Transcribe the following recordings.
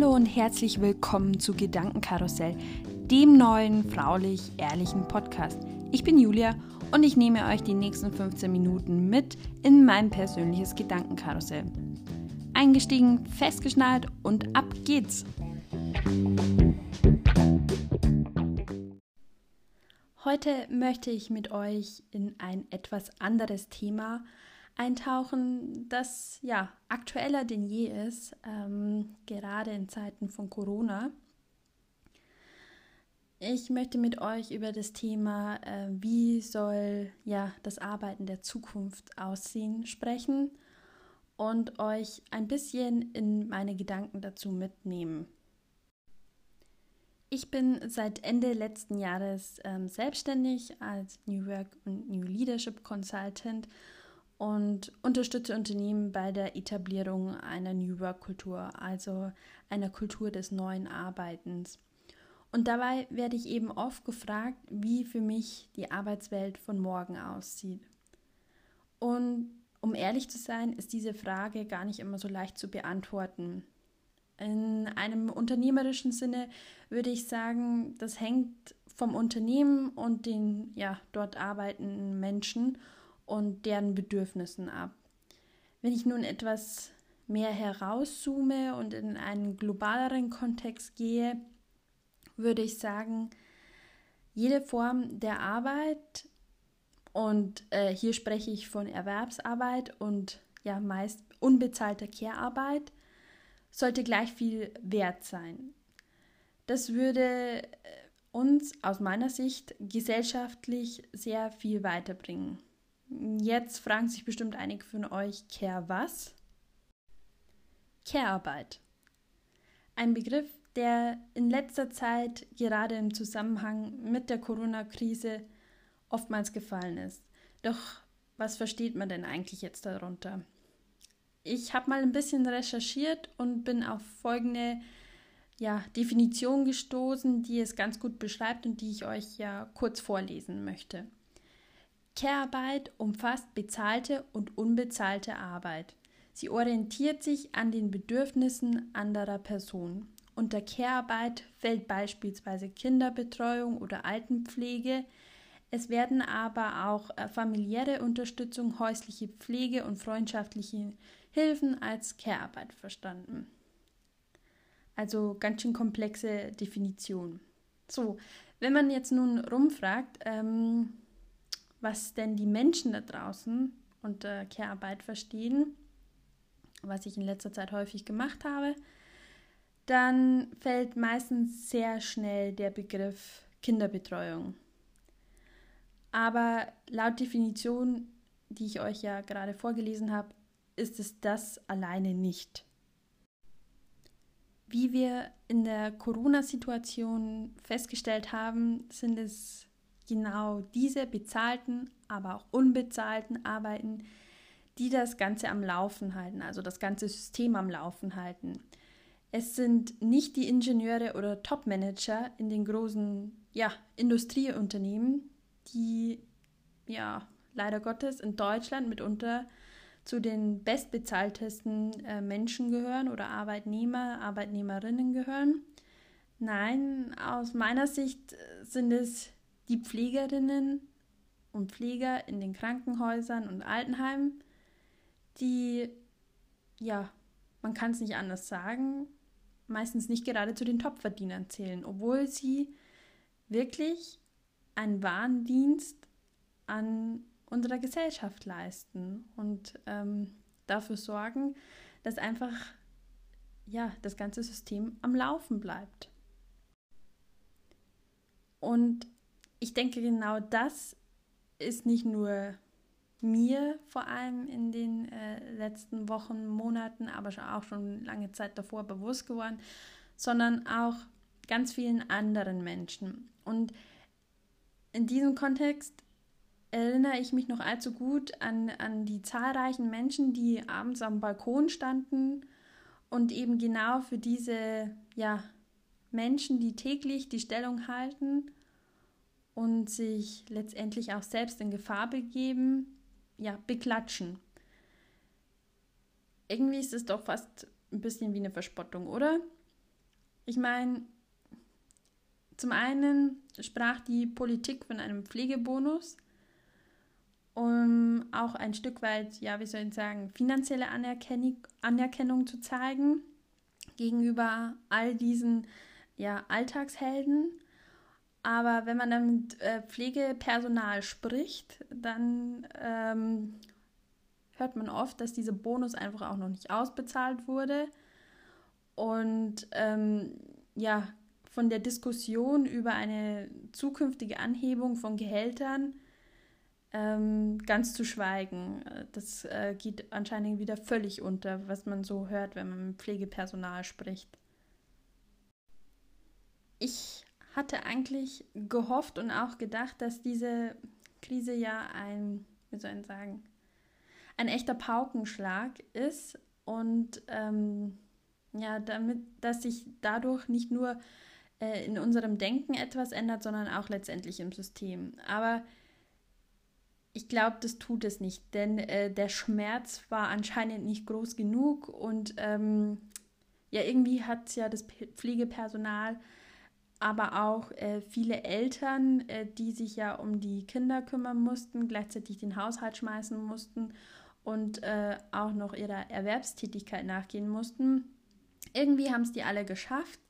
Hallo und herzlich willkommen zu Gedankenkarussell, dem neuen fraulich-ehrlichen Podcast. Ich bin Julia und ich nehme euch die nächsten 15 Minuten mit in mein persönliches Gedankenkarussell. Eingestiegen, festgeschnallt und ab geht's! Heute möchte ich mit euch in ein etwas anderes Thema eintauchen, das ja aktueller denn je ist, ähm, gerade in Zeiten von Corona. Ich möchte mit euch über das Thema, äh, wie soll ja das Arbeiten der Zukunft aussehen, sprechen und euch ein bisschen in meine Gedanken dazu mitnehmen. Ich bin seit Ende letzten Jahres ähm, selbstständig als New Work und New Leadership Consultant und unterstütze Unternehmen bei der Etablierung einer New Work-Kultur, also einer Kultur des neuen Arbeitens. Und dabei werde ich eben oft gefragt, wie für mich die Arbeitswelt von morgen aussieht. Und um ehrlich zu sein, ist diese Frage gar nicht immer so leicht zu beantworten. In einem unternehmerischen Sinne würde ich sagen, das hängt vom Unternehmen und den ja, dort arbeitenden Menschen und deren Bedürfnissen ab. Wenn ich nun etwas mehr herauszoome und in einen globaleren Kontext gehe, würde ich sagen, jede Form der Arbeit, und äh, hier spreche ich von Erwerbsarbeit und ja meist unbezahlter Care-Arbeit, sollte gleich viel wert sein. Das würde äh, uns aus meiner Sicht gesellschaftlich sehr viel weiterbringen. Jetzt fragen sich bestimmt einige von euch, Care was? Care-Arbeit. Ein Begriff, der in letzter Zeit gerade im Zusammenhang mit der Corona-Krise oftmals gefallen ist. Doch was versteht man denn eigentlich jetzt darunter? Ich habe mal ein bisschen recherchiert und bin auf folgende ja, Definition gestoßen, die es ganz gut beschreibt und die ich euch ja kurz vorlesen möchte. Care-Arbeit umfasst bezahlte und unbezahlte Arbeit. Sie orientiert sich an den Bedürfnissen anderer Personen. Unter Care-Arbeit fällt beispielsweise Kinderbetreuung oder Altenpflege. Es werden aber auch äh, familiäre Unterstützung, häusliche Pflege und freundschaftliche Hilfen als Care-Arbeit verstanden. Also ganz schön komplexe Definition. So, wenn man jetzt nun rumfragt, ähm, was denn die Menschen da draußen unter Care-Arbeit verstehen, was ich in letzter Zeit häufig gemacht habe, dann fällt meistens sehr schnell der Begriff Kinderbetreuung. Aber laut Definition, die ich euch ja gerade vorgelesen habe, ist es das alleine nicht. Wie wir in der Corona-Situation festgestellt haben, sind es genau diese bezahlten, aber auch unbezahlten Arbeiten, die das Ganze am Laufen halten, also das ganze System am Laufen halten. Es sind nicht die Ingenieure oder Topmanager in den großen ja, Industrieunternehmen, die ja leider Gottes in Deutschland mitunter zu den bestbezahltesten äh, Menschen gehören oder Arbeitnehmer, Arbeitnehmerinnen gehören. Nein, aus meiner Sicht sind es die Pflegerinnen und Pfleger in den Krankenhäusern und Altenheimen, die, ja, man kann es nicht anders sagen, meistens nicht gerade zu den Topverdienern zählen, obwohl sie wirklich einen wahren Dienst an unserer Gesellschaft leisten und ähm, dafür sorgen, dass einfach ja, das ganze System am Laufen bleibt. Und ich denke, genau das ist nicht nur mir vor allem in den äh, letzten Wochen, Monaten, aber auch schon lange Zeit davor bewusst geworden, sondern auch ganz vielen anderen Menschen. Und in diesem Kontext erinnere ich mich noch allzu gut an, an die zahlreichen Menschen, die abends am Balkon standen und eben genau für diese ja, Menschen, die täglich die Stellung halten und sich letztendlich auch selbst in Gefahr begeben, ja, beklatschen. Irgendwie ist es doch fast ein bisschen wie eine Verspottung, oder? Ich meine, zum einen sprach die Politik von einem Pflegebonus, um auch ein Stück weit, ja, wie soll ich sagen, finanzielle Anerkennung, Anerkennung zu zeigen gegenüber all diesen ja, Alltagshelden. Aber wenn man dann mit äh, Pflegepersonal spricht, dann ähm, hört man oft, dass dieser Bonus einfach auch noch nicht ausbezahlt wurde. Und ähm, ja, von der Diskussion über eine zukünftige Anhebung von Gehältern ähm, ganz zu schweigen. Das äh, geht anscheinend wieder völlig unter, was man so hört, wenn man mit Pflegepersonal spricht. Ich hatte eigentlich gehofft und auch gedacht, dass diese Krise ja ein, wie soll ich sagen, ein echter Paukenschlag ist und ähm, ja, damit, dass sich dadurch nicht nur äh, in unserem Denken etwas ändert, sondern auch letztendlich im System. Aber ich glaube, das tut es nicht, denn äh, der Schmerz war anscheinend nicht groß genug und ähm, ja, irgendwie hat ja das Pflegepersonal, aber auch äh, viele Eltern, äh, die sich ja um die Kinder kümmern mussten, gleichzeitig den Haushalt schmeißen mussten und äh, auch noch ihrer Erwerbstätigkeit nachgehen mussten. Irgendwie haben es die alle geschafft.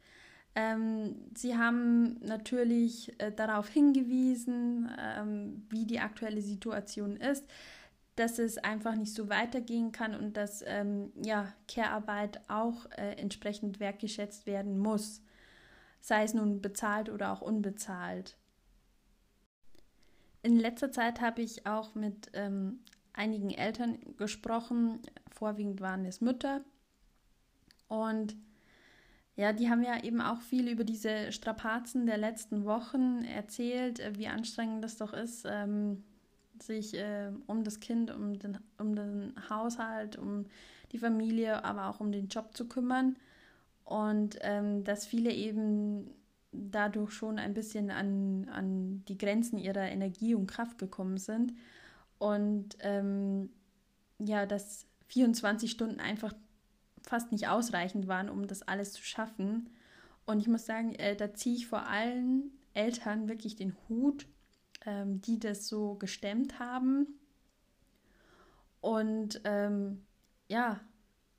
Ähm, sie haben natürlich äh, darauf hingewiesen, ähm, wie die aktuelle Situation ist, dass es einfach nicht so weitergehen kann und dass ähm, ja, Care-Arbeit auch äh, entsprechend wertgeschätzt werden muss, sei es nun bezahlt oder auch unbezahlt. In letzter Zeit habe ich auch mit ähm, einigen Eltern gesprochen, vorwiegend waren es Mütter und ja, die haben ja eben auch viel über diese Strapazen der letzten Wochen erzählt, äh, wie anstrengend das doch ist, ähm, sich äh, um das Kind, um den, um den Haushalt, um die Familie, aber auch um den Job zu kümmern. Und ähm, dass viele eben dadurch schon ein bisschen an, an die Grenzen ihrer Energie und Kraft gekommen sind. Und ähm, ja, dass 24 Stunden einfach fast nicht ausreichend waren, um das alles zu schaffen. Und ich muss sagen, äh, da ziehe ich vor allen Eltern wirklich den Hut, ähm, die das so gestemmt haben und ähm, ja,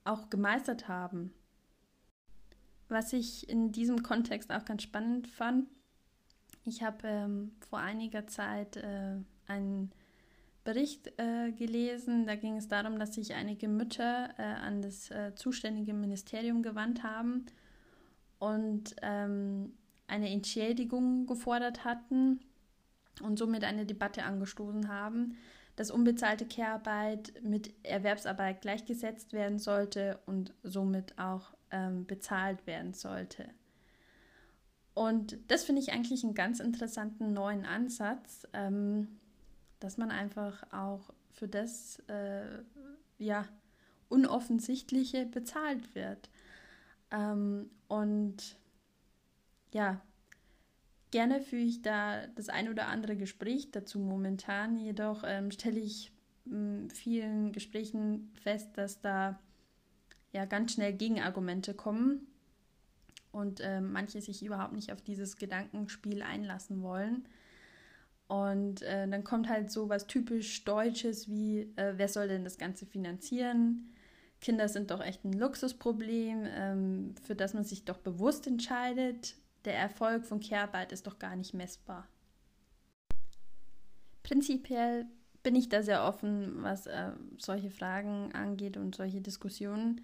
auch gemeistert haben. Was ich in diesem Kontext auch ganz spannend fand, ich habe ähm, vor einiger Zeit äh, einen Bericht äh, gelesen. Da ging es darum, dass sich einige Mütter äh, an das äh, zuständige Ministerium gewandt haben und ähm, eine Entschädigung gefordert hatten und somit eine Debatte angestoßen haben, dass unbezahlte Care-Arbeit mit Erwerbsarbeit gleichgesetzt werden sollte und somit auch ähm, bezahlt werden sollte. Und das finde ich eigentlich einen ganz interessanten neuen Ansatz. Ähm, dass man einfach auch für das äh, ja unoffensichtliche bezahlt wird. Ähm, und ja, gerne führe ich da das ein oder andere Gespräch dazu momentan. Jedoch ähm, stelle ich in vielen Gesprächen fest, dass da ja ganz schnell Gegenargumente kommen und äh, manche sich überhaupt nicht auf dieses Gedankenspiel einlassen wollen. Und äh, dann kommt halt so was typisch Deutsches wie, äh, wer soll denn das Ganze finanzieren? Kinder sind doch echt ein Luxusproblem, ähm, für das man sich doch bewusst entscheidet. Der Erfolg von Care-Arbeit ist doch gar nicht messbar. Prinzipiell bin ich da sehr offen, was äh, solche Fragen angeht und solche Diskussionen.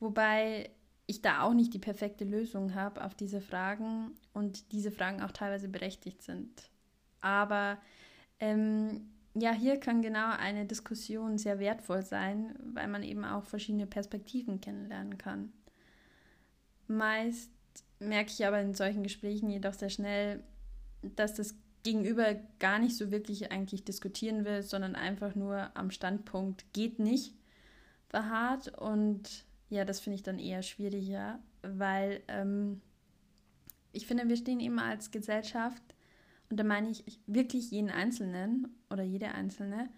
Wobei ich da auch nicht die perfekte Lösung habe auf diese Fragen und diese Fragen auch teilweise berechtigt sind. Aber ähm, ja, hier kann genau eine Diskussion sehr wertvoll sein, weil man eben auch verschiedene Perspektiven kennenlernen kann. Meist merke ich aber in solchen Gesprächen jedoch sehr schnell, dass das Gegenüber gar nicht so wirklich eigentlich diskutieren will, sondern einfach nur am Standpunkt geht nicht beharrt. Und ja, das finde ich dann eher schwieriger, weil ähm, ich finde, wir stehen immer als Gesellschaft und da meine ich wirklich jeden Einzelnen oder jede Einzelne,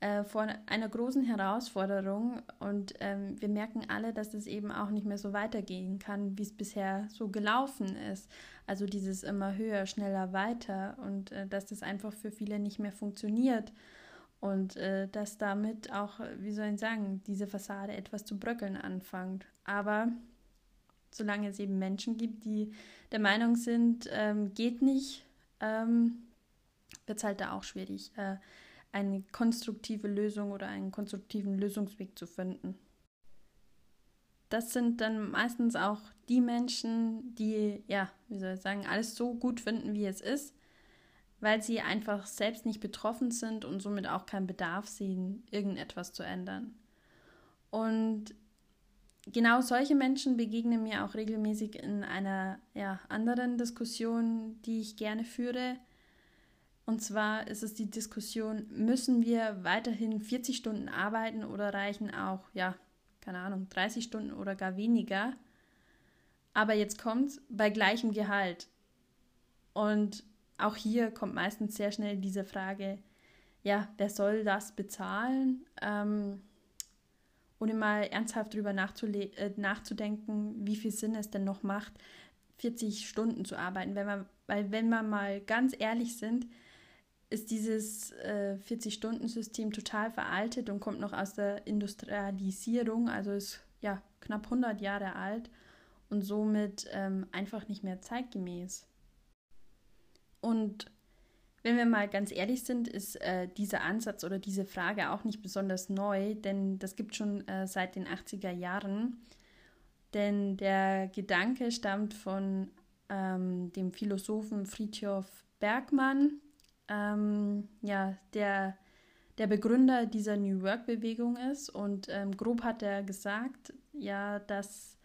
äh, vor einer großen Herausforderung. Und ähm, wir merken alle, dass es eben auch nicht mehr so weitergehen kann, wie es bisher so gelaufen ist. Also dieses immer höher, schneller, weiter und äh, dass das einfach für viele nicht mehr funktioniert und äh, dass damit auch, wie soll ich sagen, diese Fassade etwas zu bröckeln anfängt. Aber solange es eben Menschen gibt, die der Meinung sind, ähm, geht nicht, ähm, wird es halt da auch schwierig, äh, eine konstruktive Lösung oder einen konstruktiven Lösungsweg zu finden. Das sind dann meistens auch die Menschen, die, ja, wie soll ich sagen, alles so gut finden, wie es ist, weil sie einfach selbst nicht betroffen sind und somit auch keinen Bedarf sehen, irgendetwas zu ändern. Und genau solche Menschen begegnen mir auch regelmäßig in einer ja, anderen Diskussion, die ich gerne führe, und zwar ist es die Diskussion, müssen wir weiterhin 40 Stunden arbeiten oder reichen auch, ja, keine Ahnung, 30 Stunden oder gar weniger. Aber jetzt kommt bei gleichem Gehalt. Und auch hier kommt meistens sehr schnell diese Frage, ja, wer soll das bezahlen? Ähm, ohne mal ernsthaft darüber äh, nachzudenken, wie viel Sinn es denn noch macht, 40 Stunden zu arbeiten. Wenn man, weil wenn wir mal ganz ehrlich sind, ist dieses äh, 40-Stunden-System total veraltet und kommt noch aus der Industrialisierung, also ist ja knapp 100 Jahre alt und somit ähm, einfach nicht mehr zeitgemäß. Und wenn wir mal ganz ehrlich sind, ist äh, dieser Ansatz oder diese Frage auch nicht besonders neu, denn das gibt schon äh, seit den 80er Jahren. Denn der Gedanke stammt von ähm, dem Philosophen Friedhof Bergmann, ähm, ja, der, der Begründer dieser New Work-Bewegung ist. Und ähm, grob hat er gesagt, ja, dass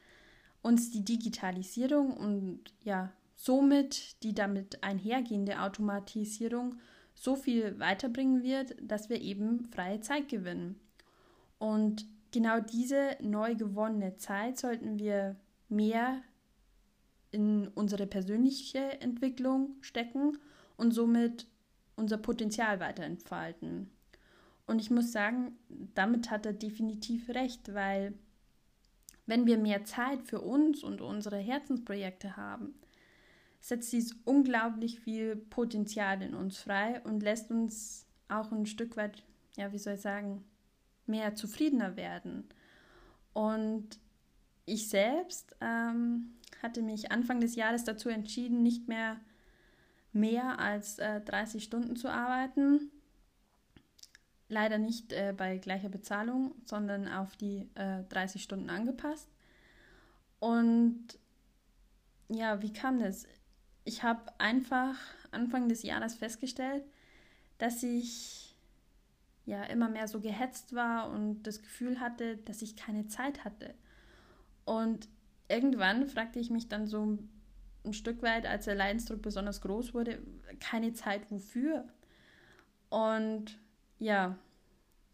uns die Digitalisierung und ja, somit die damit einhergehende Automatisierung so viel weiterbringen wird, dass wir eben freie Zeit gewinnen. Und genau diese neu gewonnene Zeit sollten wir mehr in unsere persönliche Entwicklung stecken und somit unser Potenzial weiter entfalten. Und ich muss sagen, damit hat er definitiv recht, weil wenn wir mehr Zeit für uns und unsere Herzensprojekte haben, setzt dies unglaublich viel Potenzial in uns frei und lässt uns auch ein Stück weit, ja, wie soll ich sagen, mehr zufriedener werden. Und ich selbst ähm, hatte mich Anfang des Jahres dazu entschieden, nicht mehr mehr als äh, 30 Stunden zu arbeiten. Leider nicht äh, bei gleicher Bezahlung, sondern auf die äh, 30 Stunden angepasst. Und ja, wie kam das? Ich habe einfach Anfang des Jahres festgestellt, dass ich ja immer mehr so gehetzt war und das Gefühl hatte, dass ich keine Zeit hatte. Und irgendwann fragte ich mich dann so ein Stück weit, als der Leidensdruck besonders groß wurde, keine Zeit wofür. Und ja,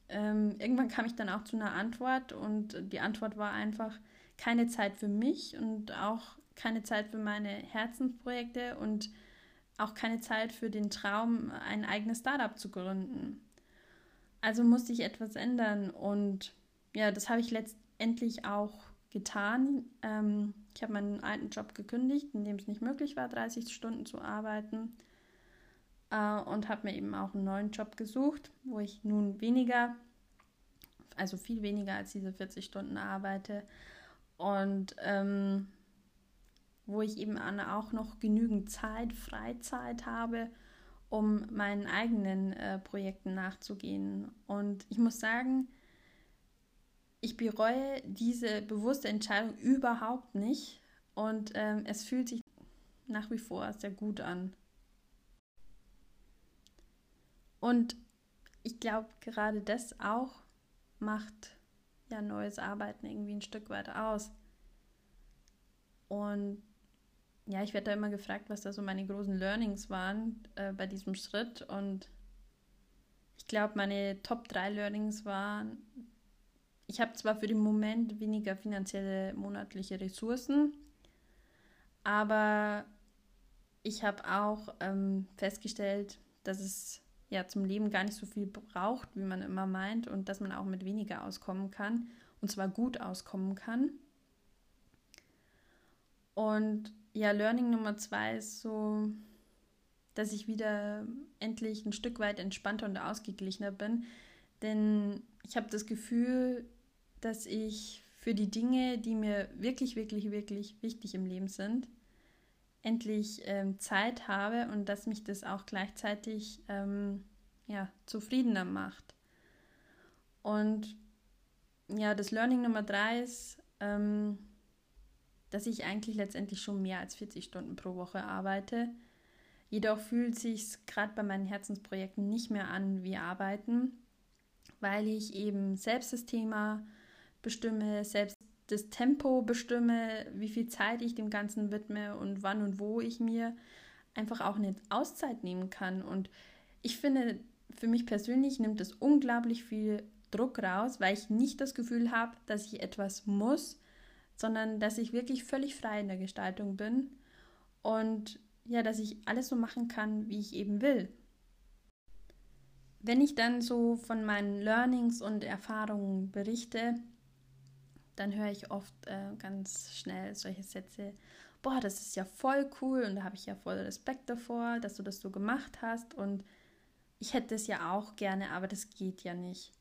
ähm, irgendwann kam ich dann auch zu einer Antwort und die Antwort war einfach keine Zeit für mich und auch keine Zeit für meine Herzensprojekte und auch keine Zeit für den Traum, ein eigenes Startup zu gründen. Also musste ich etwas ändern und ja, das habe ich letztendlich auch getan. Ähm, ich habe meinen alten Job gekündigt, in dem es nicht möglich war, 30 Stunden zu arbeiten. Äh, und habe mir eben auch einen neuen Job gesucht, wo ich nun weniger, also viel weniger als diese 40 Stunden arbeite. Und ähm, wo ich eben auch noch genügend Zeit, Freizeit habe, um meinen eigenen äh, Projekten nachzugehen. Und ich muss sagen, ich bereue diese bewusste Entscheidung überhaupt nicht und ähm, es fühlt sich nach wie vor sehr gut an. Und ich glaube, gerade das auch macht ja neues Arbeiten irgendwie ein Stück weit aus. Und ja, ich werde da immer gefragt, was da so meine großen Learnings waren äh, bei diesem Schritt. Und ich glaube, meine Top 3 Learnings waren, ich habe zwar für den Moment weniger finanzielle monatliche Ressourcen, aber ich habe auch ähm, festgestellt, dass es ja zum Leben gar nicht so viel braucht, wie man immer meint, und dass man auch mit weniger auskommen kann und zwar gut auskommen kann. Und ja, Learning Nummer zwei ist so, dass ich wieder endlich ein Stück weit entspannter und ausgeglichener bin. Denn ich habe das Gefühl, dass ich für die Dinge, die mir wirklich, wirklich, wirklich wichtig im Leben sind, endlich ähm, Zeit habe und dass mich das auch gleichzeitig ähm, ja, zufriedener macht. Und ja, das Learning Nummer drei ist, ähm, dass ich eigentlich letztendlich schon mehr als 40 Stunden pro Woche arbeite. Jedoch fühlt sich gerade bei meinen Herzensprojekten nicht mehr an wie Arbeiten, weil ich eben selbst das Thema bestimme, selbst das Tempo bestimme, wie viel Zeit ich dem Ganzen widme und wann und wo ich mir einfach auch eine Auszeit nehmen kann. Und ich finde, für mich persönlich nimmt es unglaublich viel Druck raus, weil ich nicht das Gefühl habe, dass ich etwas muss, sondern dass ich wirklich völlig frei in der Gestaltung bin und ja, dass ich alles so machen kann, wie ich eben will. Wenn ich dann so von meinen Learnings und Erfahrungen berichte, dann höre ich oft äh, ganz schnell solche Sätze, boah, das ist ja voll cool und da habe ich ja voll Respekt davor, dass du das so gemacht hast und ich hätte es ja auch gerne, aber das geht ja nicht.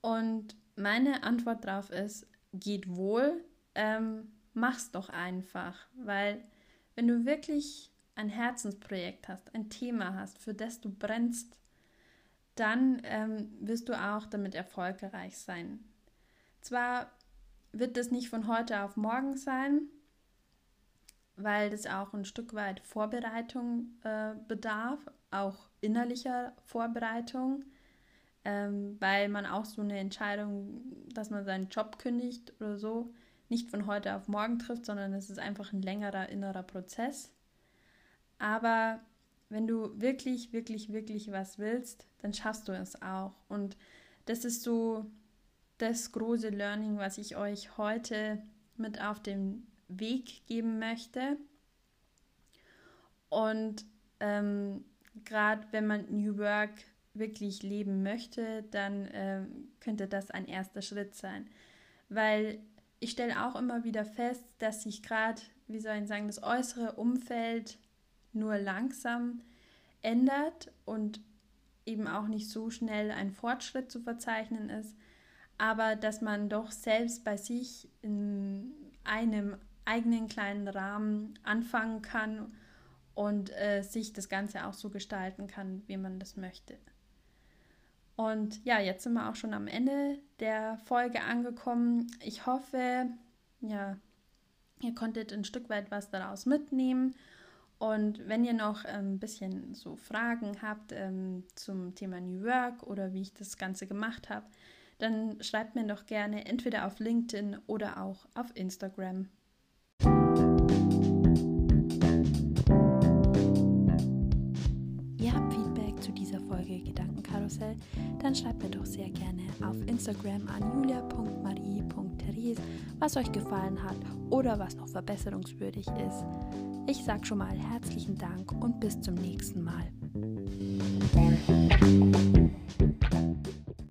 Und meine Antwort darauf ist, geht wohl, ähm, mach's doch einfach, weil wenn du wirklich ein Herzensprojekt hast, ein Thema hast, für das du brennst, dann ähm, wirst du auch damit erfolgreich sein. Zwar wird das nicht von heute auf morgen sein, weil das auch ein Stück weit Vorbereitung äh, bedarf, auch innerlicher Vorbereitung ähm, weil man auch so eine Entscheidung, dass man seinen Job kündigt oder so, nicht von heute auf morgen trifft, sondern es ist einfach ein längerer innerer Prozess. Aber wenn du wirklich, wirklich, wirklich was willst, dann schaffst du es auch. Und das ist so das große Learning, was ich euch heute mit auf den Weg geben möchte. Und ähm, gerade wenn man New Work wirklich leben möchte, dann äh, könnte das ein erster Schritt sein. Weil ich stelle auch immer wieder fest, dass sich gerade, wie soll ich sagen, das äußere Umfeld nur langsam ändert und eben auch nicht so schnell ein Fortschritt zu verzeichnen ist, aber dass man doch selbst bei sich in einem eigenen kleinen Rahmen anfangen kann und äh, sich das Ganze auch so gestalten kann, wie man das möchte. Und ja, jetzt sind wir auch schon am Ende der Folge angekommen. Ich hoffe, ja, ihr konntet ein Stück weit was daraus mitnehmen. Und wenn ihr noch ein bisschen so Fragen habt ähm, zum Thema New Work oder wie ich das Ganze gemacht habe, dann schreibt mir doch gerne entweder auf LinkedIn oder auch auf Instagram. Gedankenkarussell, dann schreibt mir doch sehr gerne auf Instagram an julia.marie.therese, was euch gefallen hat oder was noch verbesserungswürdig ist. Ich sage schon mal herzlichen Dank und bis zum nächsten Mal.